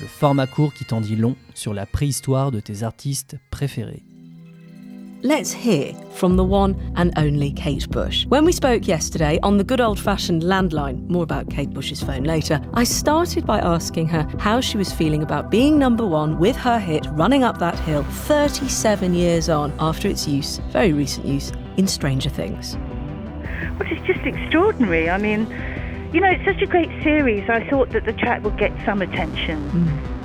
le format court qui t'en dit long sur la préhistoire de tes artistes préférés. Let's hear from the one and only Kate Bush. When we spoke yesterday on the good old fashioned landline, more about Kate Bush's phone later, I started by asking her how she was feeling about being number one with her hit Running Up That Hill 37 years on after its use, very recent use, in Stranger Things. Well, it's just extraordinary. I mean, you know, it's such a great series. I thought that the track would get some attention,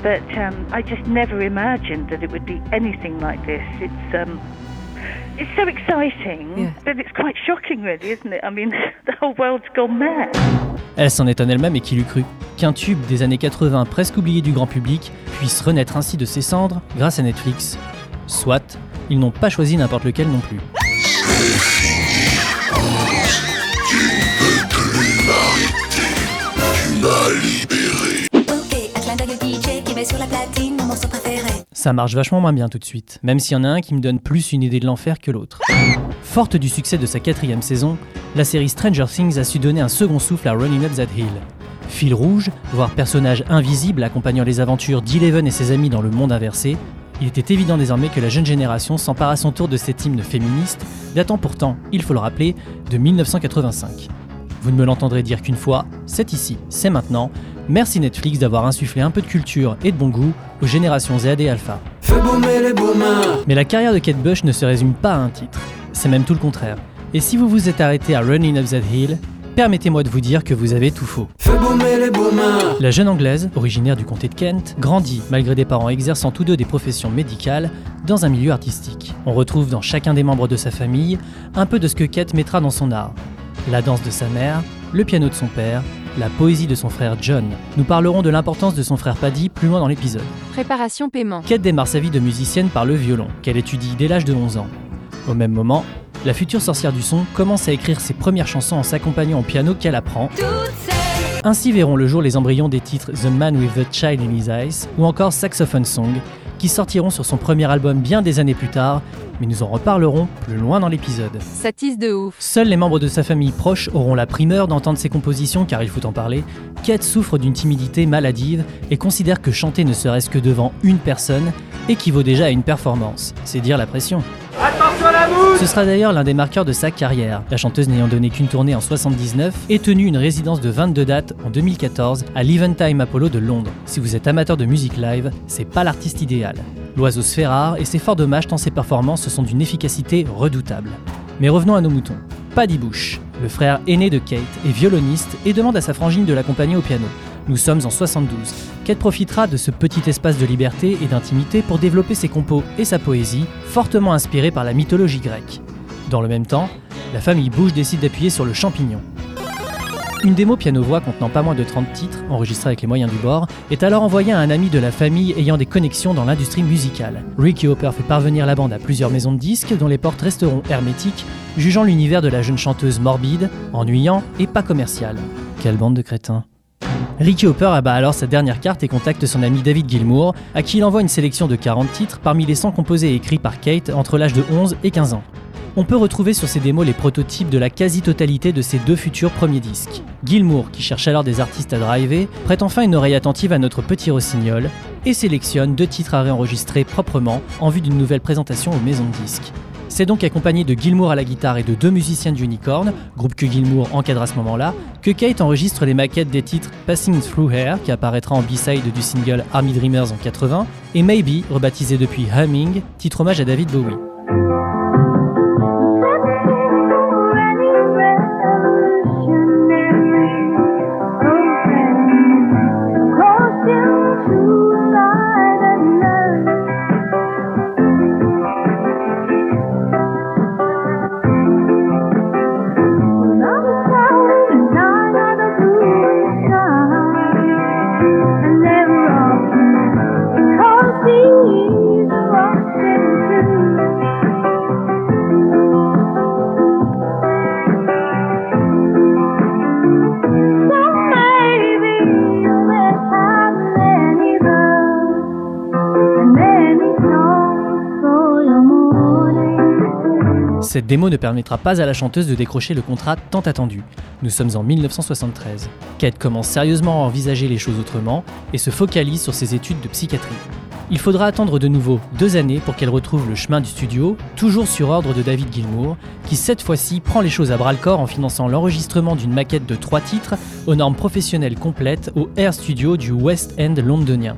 but um, I just never imagined that it would be anything like this. It's um, it's so exciting Yeah. that it's quite shocking, really, isn't it? I mean, the whole world's gone mad. Elle s'en étonne elle-même et qui l'eût cru qu'un tube des années 80 presque oublié du grand public puisse renaître ainsi de ses cendres grâce à Netflix. Soit, ils n'ont pas choisi n'importe lequel non plus. Ça marche vachement moins bien tout de suite, même s'il y en a un qui me donne plus une idée de l'enfer que l'autre. Forte du succès de sa quatrième saison, la série Stranger Things a su donner un second souffle à Running Up That Hill. Fil rouge, voire personnage invisible accompagnant les aventures d'Eleven et ses amis dans le monde inversé, il était évident désormais que la jeune génération s'empare à son tour de cet hymne féministe, datant pourtant, il faut le rappeler, de 1985. Vous ne me l'entendrez dire qu'une fois, c'est ici, c'est maintenant. Merci Netflix d'avoir insufflé un peu de culture et de bon goût aux générations Z et Alpha. Mais la carrière de Kate Bush ne se résume pas à un titre. C'est même tout le contraire. Et si vous vous êtes arrêté à Running Up That Hill, permettez-moi de vous dire que vous avez tout faux. La jeune anglaise, originaire du comté de Kent, grandit, malgré des parents exerçant tous deux des professions médicales, dans un milieu artistique. On retrouve dans chacun des membres de sa famille un peu de ce que Kate mettra dans son art. La danse de sa mère, le piano de son père, la poésie de son frère John. Nous parlerons de l'importance de son frère Paddy plus loin dans l'épisode. Préparation paiement. Kate démarre sa vie de musicienne par le violon, qu'elle étudie dès l'âge de 11 ans. Au même moment, la future sorcière du son commence à écrire ses premières chansons en s'accompagnant au piano qu'elle apprend. Ainsi verront le jour les embryons des titres The Man with the Child in His Eyes ou encore Saxophone Song, qui sortiront sur son premier album bien des années plus tard, mais nous en reparlerons plus loin dans l'épisode. Ça tisse de ouf. Seuls les membres de sa famille proche auront la primeur d'entendre ses compositions car il faut en parler. Kate souffre d'une timidité maladive et considère que chanter ne serait-ce que devant une personne équivaut déjà à une performance. C'est dire la pression. Ce sera d'ailleurs l'un des marqueurs de sa carrière, la chanteuse n'ayant donné qu'une tournée en 79 et tenu une résidence de 22 dates en 2014 à l'Eventime Apollo de Londres. Si vous êtes amateur de musique live, c'est pas l'artiste idéal. L'oiseau se fait rare et c'est fort dommage tant ses performances sont d'une efficacité redoutable. Mais revenons à nos moutons. Paddy Bush, le frère aîné de Kate, est violoniste et demande à sa frangine de l'accompagner au piano. Nous sommes en 72. Kate profitera de ce petit espace de liberté et d'intimité pour développer ses compos et sa poésie, fortement inspirée par la mythologie grecque. Dans le même temps, la famille Bush décide d'appuyer sur le champignon. Une démo piano-voix contenant pas moins de 30 titres, enregistrée avec les moyens du bord, est alors envoyée à un ami de la famille ayant des connexions dans l'industrie musicale. Ricky Hopper fait parvenir la bande à plusieurs maisons de disques dont les portes resteront hermétiques, jugeant l'univers de la jeune chanteuse morbide, ennuyant et pas commercial. Quelle bande de crétins. Ricky Hopper abat alors sa dernière carte et contacte son ami David Gilmour, à qui il envoie une sélection de 40 titres parmi les 100 composés et écrits par Kate entre l'âge de 11 et 15 ans. On peut retrouver sur ces démos les prototypes de la quasi-totalité de ses deux futurs premiers disques. Gilmour, qui cherche alors des artistes à driver, prête enfin une oreille attentive à notre petit rossignol et sélectionne deux titres à réenregistrer proprement en vue d'une nouvelle présentation aux maisons de disques. C'est donc accompagné de Gilmour à la guitare et de deux musiciens d'Unicorn, groupe que Gilmour encadre à ce moment-là, que Kate enregistre les maquettes des titres Passing Through Hair, qui apparaîtra en B-side du single Army Dreamers en 80, et Maybe, rebaptisé depuis Humming, titre hommage à David Bowie. Cette démo ne permettra pas à la chanteuse de décrocher le contrat tant attendu. Nous sommes en 1973. Kate commence sérieusement à envisager les choses autrement et se focalise sur ses études de psychiatrie. Il faudra attendre de nouveau deux années pour qu'elle retrouve le chemin du studio, toujours sur ordre de David Gilmour, qui cette fois-ci prend les choses à bras le corps en finançant l'enregistrement d'une maquette de trois titres aux normes professionnelles complètes au Air Studio du West End londonien.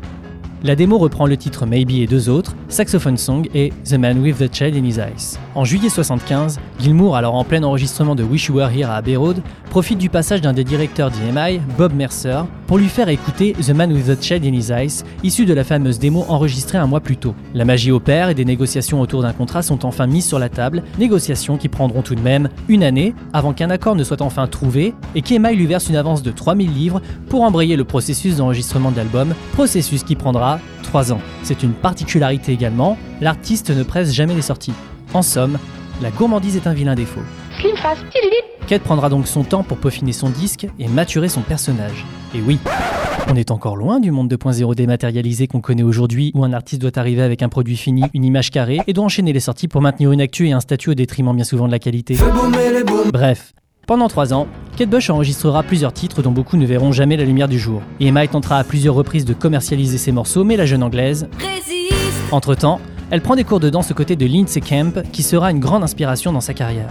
La démo reprend le titre Maybe et deux autres, Saxophone Song et The Man with the Child in His Eyes. En juillet 75, Gilmour, alors en plein enregistrement de Wish You Were Here à Abbey profite du passage d'un des directeurs d'EMI, Bob Mercer, pour lui faire écouter The Man with the Child in His Eyes, issu de la fameuse démo enregistrée un mois plus tôt. La magie opère et des négociations autour d'un contrat sont enfin mises sur la table, négociations qui prendront tout de même une année avant qu'un accord ne soit enfin trouvé et qu'EMI lui verse une avance de 3000 livres pour embrayer le processus d'enregistrement de l'album, processus qui prendra 3 ans. C'est une particularité également, l'artiste ne presse jamais les sorties. En somme, la gourmandise est un vilain défaut. Kate prendra donc son temps pour peaufiner son disque et maturer son personnage. Et oui, on est encore loin du monde 2.0 dématérialisé qu'on connaît aujourd'hui, où un artiste doit arriver avec un produit fini, une image carrée, et doit enchaîner les sorties pour maintenir une actu et un statut au détriment bien souvent de la qualité. Bref, pendant trois ans, Kate Bush enregistrera plusieurs titres dont beaucoup ne verront jamais la lumière du jour. EMI tentera à plusieurs reprises de commercialiser ses morceaux, mais la jeune anglaise, Résiste entre-temps, elle prend des cours de danse aux côtés de Lindsay Camp, qui sera une grande inspiration dans sa carrière.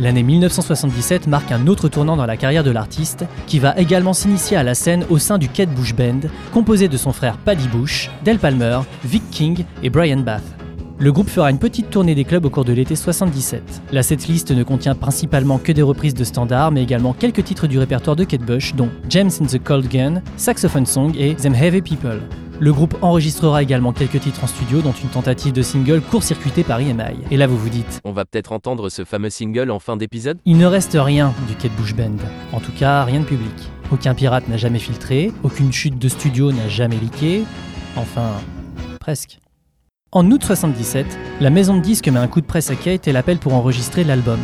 L'année 1977 marque un autre tournant dans la carrière de l'artiste, qui va également s'initier à la scène au sein du Kate Bush Band, composé de son frère Paddy Bush, Del Palmer, Vic King et Brian Bath. Le groupe fera une petite tournée des clubs au cours de l'été 77. La setlist ne contient principalement que des reprises de standards, mais également quelques titres du répertoire de Kate Bush, dont James in the Cold Gun, Saxophone Song et Them Heavy People. Le groupe enregistrera également quelques titres en studio, dont une tentative de single court-circuitée par EMI. Et là, vous vous dites, On va peut-être entendre ce fameux single en fin d'épisode? il ne reste rien du Kate Bush Band. En tout cas, rien de public. Aucun pirate n'a jamais filtré, aucune chute de studio n'a jamais leaké. Enfin, presque. En août 77, la maison de disques met un coup de presse à Kate et l'appelle pour enregistrer l'album.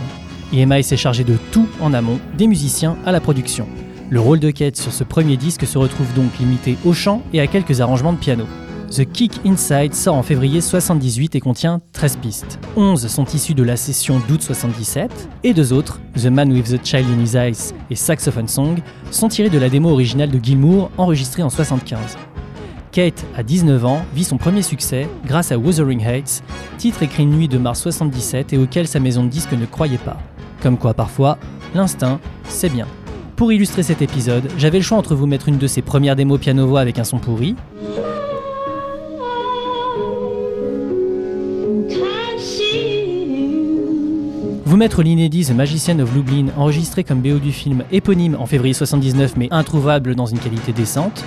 EMI s'est chargé de tout en amont, des musiciens à la production. Le rôle de Kate sur ce premier disque se retrouve donc limité au chant et à quelques arrangements de piano. The Kick Inside sort en février 78 et contient 13 pistes. 11 sont issues de la session d'août 77 et deux autres, The Man with the Child in His Eyes et Saxophone Song, sont tirées de la démo originale de Gilmour enregistrée en 75. Kate, à 19 ans, vit son premier succès grâce à Wuthering Heights, titre écrit une nuit de mars 77 et auquel sa maison de disques ne croyait pas. Comme quoi, parfois, l'instinct, c'est bien. Pour illustrer cet épisode, j'avais le choix entre vous mettre une de ses premières démos piano-voix avec un son pourri, vous mettre l'inédit The Magician of Lublin, enregistré comme BO du film éponyme en février 79 mais introuvable dans une qualité décente,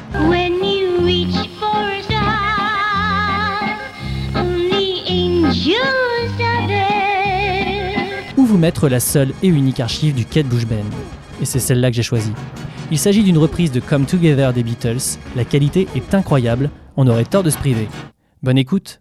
there. ou vous mettre la seule et unique archive du Kate Bush Band. Et c'est celle-là que j'ai choisie. Il s'agit d'une reprise de Come Together des Beatles. La qualité est incroyable, on aurait tort de se priver. Bonne écoute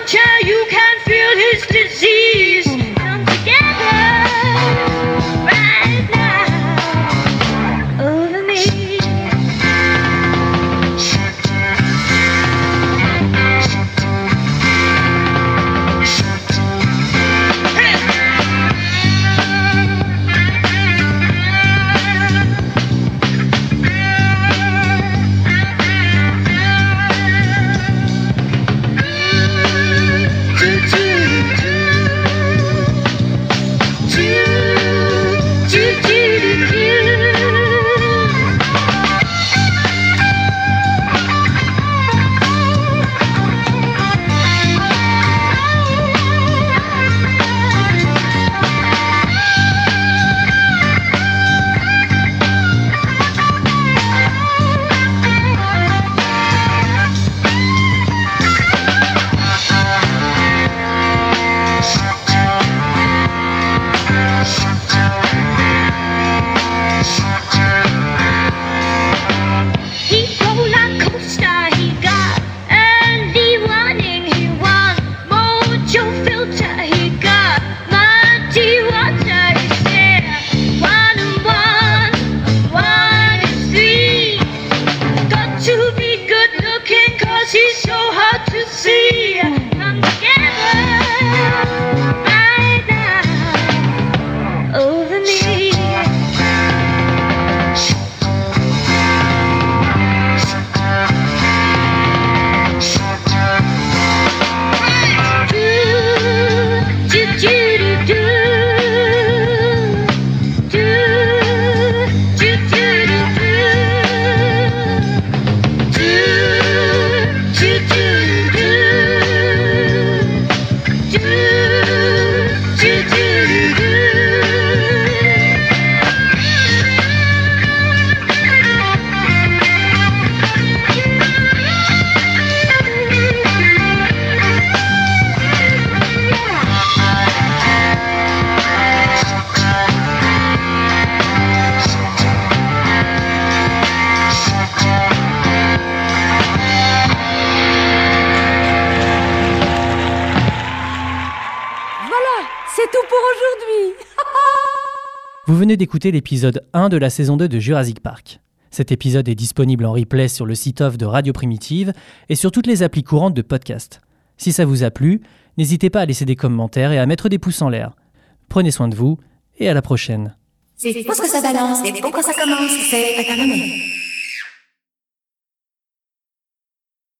I'll you C'est tout pour aujourd'hui Vous venez d'écouter l'épisode 1 de la saison 2 de Jurassic Park. Cet épisode est disponible en replay sur le site off de Radio Primitive et sur toutes les applis courantes de podcast. Si ça vous a plu, n'hésitez pas à laisser des commentaires et à mettre des pouces en l'air. Prenez soin de vous et à la prochaine. C'est faux que ça balance, c'est bon quand ça commence, c'est pas terminé.